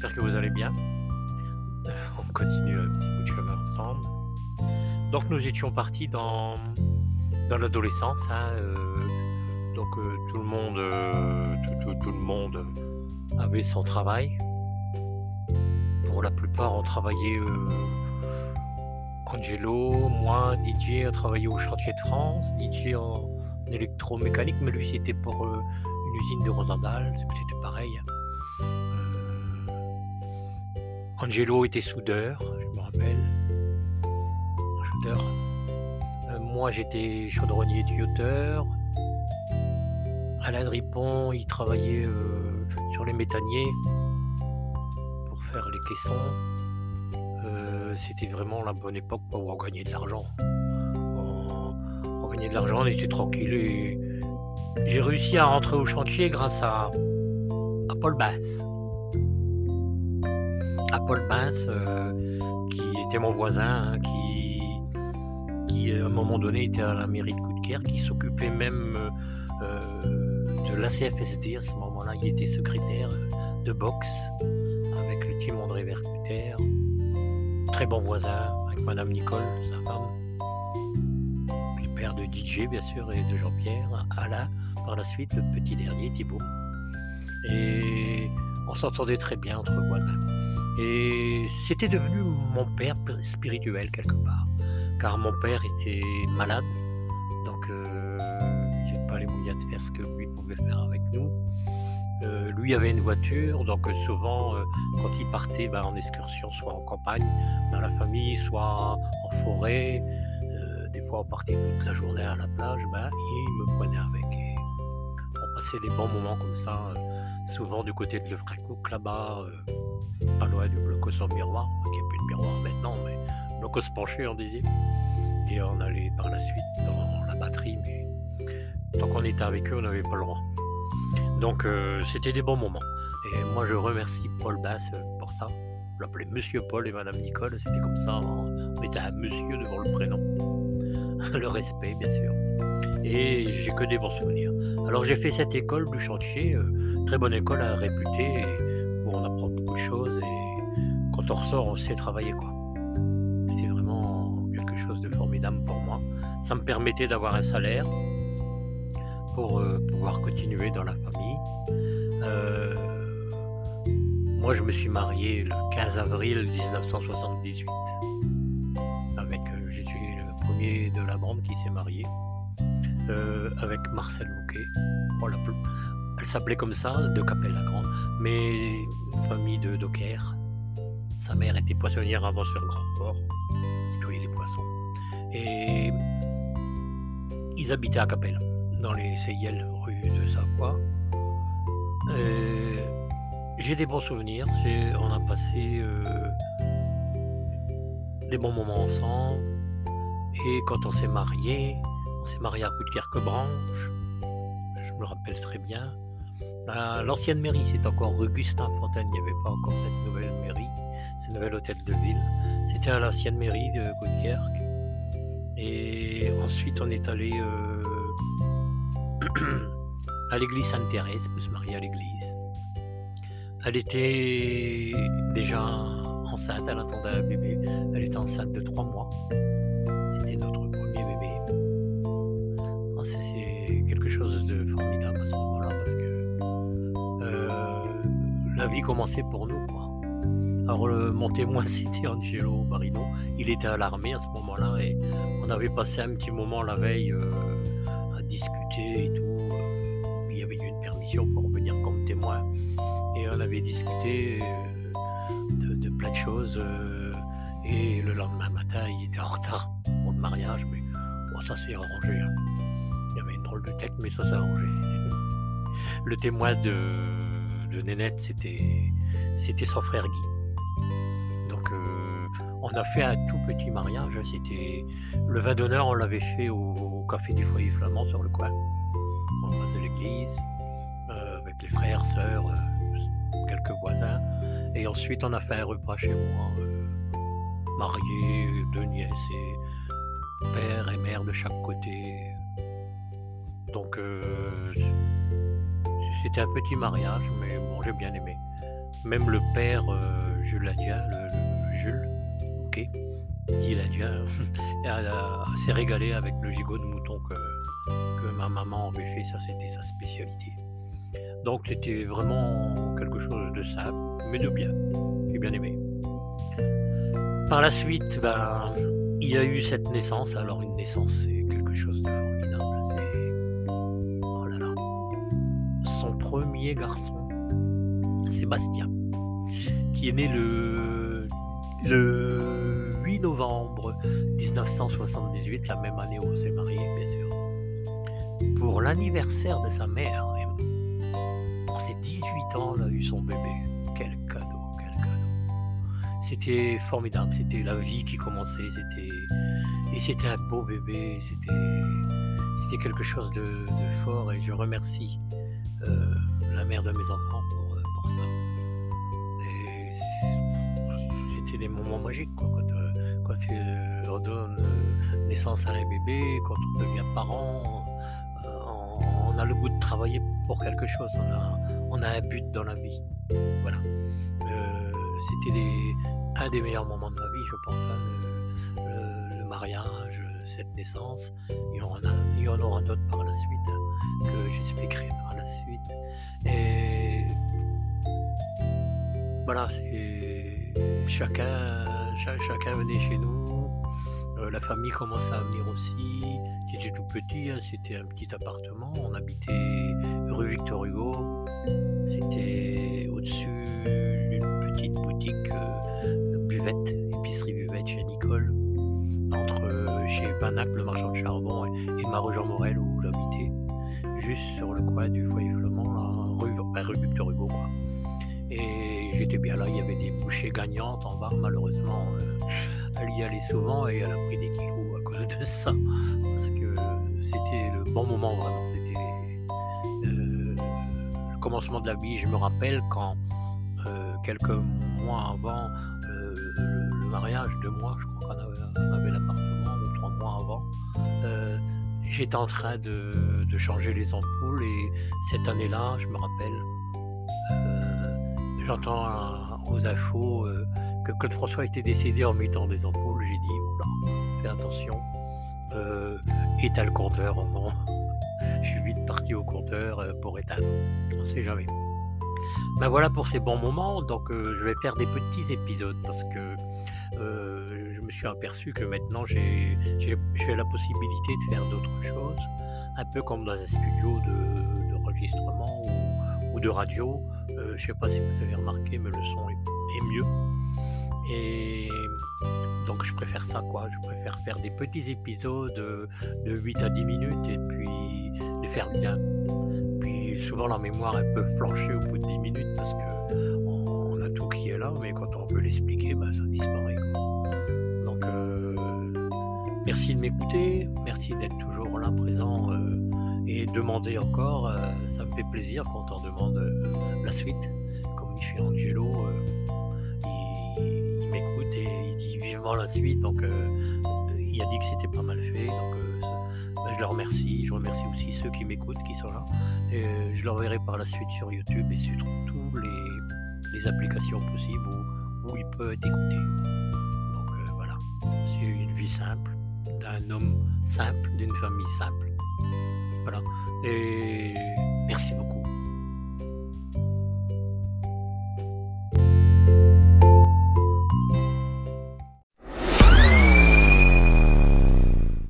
J'espère que vous allez bien. On continue un petit bout de chemin ensemble. Donc nous étions partis dans, dans l'adolescence. hein, euh, donc euh, tout le monde, euh, tout, le monde avait son travail. Pour la plupart, on travaillait. euh, Angelo, moi, DJ, on travaillait au chantier de France. DJ en électromécanique, mais lui c'était pour euh, une usine de Rosendal, c'était pareil. Euh, Angelo était soudeur, je me rappelle. Soudeur. Euh, moi j'étais chaudronnier tuyauteur. Alain Dripon, il travaillait euh, sur les méthaniers pour faire les caissons. Euh, C'était vraiment la bonne époque pour gagnait de l'argent. On, gagnait de l'argent, on était tranquille et j'ai réussi à rentrer au chantier grâce à Paul Bass. À Paul Bass, euh, qui était mon voisin, hein, qui, qui à un moment donné était à la mairie de Coudekerre, qui s'occupait même euh, euh, de l'ACFSD à ce moment-là. Il était secrétaire euh, de boxe avec le team André Vercuter. Très bon voisin avec Madame Nicole, sa femme. Le père de DJ, bien sûr, et de Jean-Pierre. Alain, par la suite, le petit dernier, Thibault. Et on s'entendait très bien entre voisins. Et c'était devenu mon père spirituel quelque part. Car mon père était malade. Donc, euh, il n'avait pas les moyens de faire ce que lui pouvait faire avec nous. Euh, lui avait une voiture, donc souvent, euh, quand il partait ben, en excursion, soit en campagne, dans la famille, soit en forêt, euh, des fois on partait toute la journée à la plage, ben, il me prenait avec. On passait des bons moments comme ça, souvent du côté de Lefrancouc, là-bas, pas loin du blocos au miroir, qui n'est plus de miroir maintenant, mais blocos penché, on disait. Et on allait par la suite dans la batterie, mais tant qu'on était avec eux, on n'avait pas le droit. Donc euh, c'était des bons moments. Et moi je remercie Paul Bass pour ça. Je l'appelais Monsieur Paul et Madame Nicole, c'était comme ça. On mettait un monsieur devant le prénom. le respect, bien sûr. Et j'ai que des bons souvenirs. Alors j'ai fait cette école du chantier, euh, très bonne école à réputer, on apprend beaucoup de choses. Et quand on ressort, on sait travailler quoi. C'est vraiment quelque chose de formidable pour moi. Ça me permettait d'avoir un salaire pour euh, pouvoir continuer dans la famille. Euh, moi, je me suis marié le 15 avril 1978. Avec, euh, je suis le premier de la bande qui s'est marié avec Marcel. On l'appelle- elle s'appelait comme ça, de Capelle la Grande, mais une famille de dockers. Sa mère était poissonnière avant sur le Grand Port, nettoyait les poissons. Et ils habitaient à Capelle, dans les CIL rue de Savoie. Euh, J'ai des bons souvenirs, on a passé euh, des bons moments ensemble. Et quand on s'est marié, on s'est marié à Coudekerque-Branche, je me rappelle très bien. La- L'ancienne mairie, c'est encore Augustin Fontaine, il n'y avait pas encore cette nouvelle mairie, ce nouvel hôtel de ville. C'était à l'ancienne mairie de Coudekerque. Et ensuite, on est allé euh, à l'église Sainte-Thérèse pour se marier à l'église. Elle était déjà enceinte, elle attendait un bébé. Elle était enceinte de trois mois. Vie commençait pour nous. Quoi. Alors, le- mon témoin, c'était Angelo Marino. Il était à l'armée à ce moment-là et on avait passé un petit moment la veille euh, à discuter et tout. Euh, Il y avait eu une permission pour venir comme témoin et on avait discuté euh, de, plein de choses. euh, et le lendemain matin, il était en retard pour le mariage, mais bon, ça s'est arrangé. hein. Il y avait une drôle de tête, mais ça s'est arrangé. Le témoin de, de Nénette, c'était, c'était son frère Guy. Donc, euh, on a fait un tout petit mariage. C'était le vin d'honneur, on l'avait fait au, café du foyer flamand sur le coin, en face de l'église, euh, avec les frères, sœurs, euh, quelques voisins. Et ensuite, on a fait un repas chez moi, marié, deux nièces et père et mère de chaque côté. Donc, c'était un petit mariage, j'ai bien aimé. Même le père Jules Ladia, le, Jules ok, dit Ladia, s'est régalé avec le gigot de mouton que, que ma maman avait fait. Ça, c'était sa spécialité. Donc, c'était vraiment quelque chose de simple, mais de bien. J'ai bien aimé. Par la suite, ben, il y a eu cette naissance. Alors, une naissance, c'est quelque chose de formidable. C'est. Oh là là. Son premier garçon, Sébastien, qui est né le, le 8 novembre 1978, la même année où on s'est marié, bien sûr. Pour l'anniversaire de sa mère, pour ses 18 ans, elle a eu son bébé. Quel cadeau c'était formidable, c'était la vie qui commençait, c'était et c'était un beau bébé, c'était c'était quelque chose de, fort et je remercie euh, la mère de mes enfants moments magiques quoi, quand, euh, quand on donne naissance à un bébé, quand on devient parent, on, a le goût de travailler pour quelque chose, on a, on a un but dans la vie. Voilà. c'était un des meilleurs moments de ma vie, je pense. Hein, le, mariage, cette naissance. Il y en, il y en aura d'autres par la suite hein, que j'expliquerai par la suite. Et voilà, chacun, venait chez nous. Euh, la famille commençait à venir aussi. C'était tout petit, hein, c'était un petit appartement. On habitait rue Victor Hugo. C'était au-dessus d'une petite boutique. Euh, épicerie buvette chez Nicole, entre euh, chez Banac, le marchand de charbon, et, ma rue Jean Morel bien il y avait des bouchées gagnantes en bas, malheureusement, euh, elle y allait souvent et elle a pris des kilos à cause de ça, parce que c'était le bon moment vraiment, c'était euh, le commencement de la vie. Je me rappelle quand quelques mois avant le, mariage, deux mois, je crois qu'on avait, l'appartement, ou trois mois avant, euh, j'étais en train de, changer les ampoules. Et cette année-là, je me rappelle, euh, j'entends aux infos euh, que Claude François était décédé en mettant des ampoules. J'ai dit, oula, fais attention, éteins le compteur je suis vite parti au compteur pour éteindre. On ne sait jamais. Ben voilà pour ces bons moments. Donc euh, je vais faire des petits épisodes parce que euh, je me suis aperçu que maintenant j'ai la possibilité de faire d'autres choses, un peu comme dans un studio d'enregistrement ou, de radio. Euh, je ne sais pas si vous avez remarqué, mais le son est, mieux. Et donc je préfère ça, quoi. Je préfère faire des petits épisodes de 8 à 10 minutes et puis les faire bien souvent la mémoire elle peut flancher au bout de 10 minutes parce que on, a tout qui est là, mais quand on veut l'expliquer, bah, ça disparaît. Donc euh, merci de m'écouter, merci d'être toujours là présent euh, et demander encore, euh, ça me fait plaisir quand on demande la suite. Comme il fait Angelo, il, m'écoute et il dit vivement la suite, donc il a dit que c'était pas mal fait. Donc, ben, je le remercie. Je remercie aussi ceux qui m'écoutent, qui sont là. Euh, je l'enverrai par la suite sur YouTube et sur toutes les, applications possibles où, il peut être écouté. Donc euh, voilà, c'est une vie simple, d'un homme simple, d'une famille simple. Voilà. Et merci beaucoup.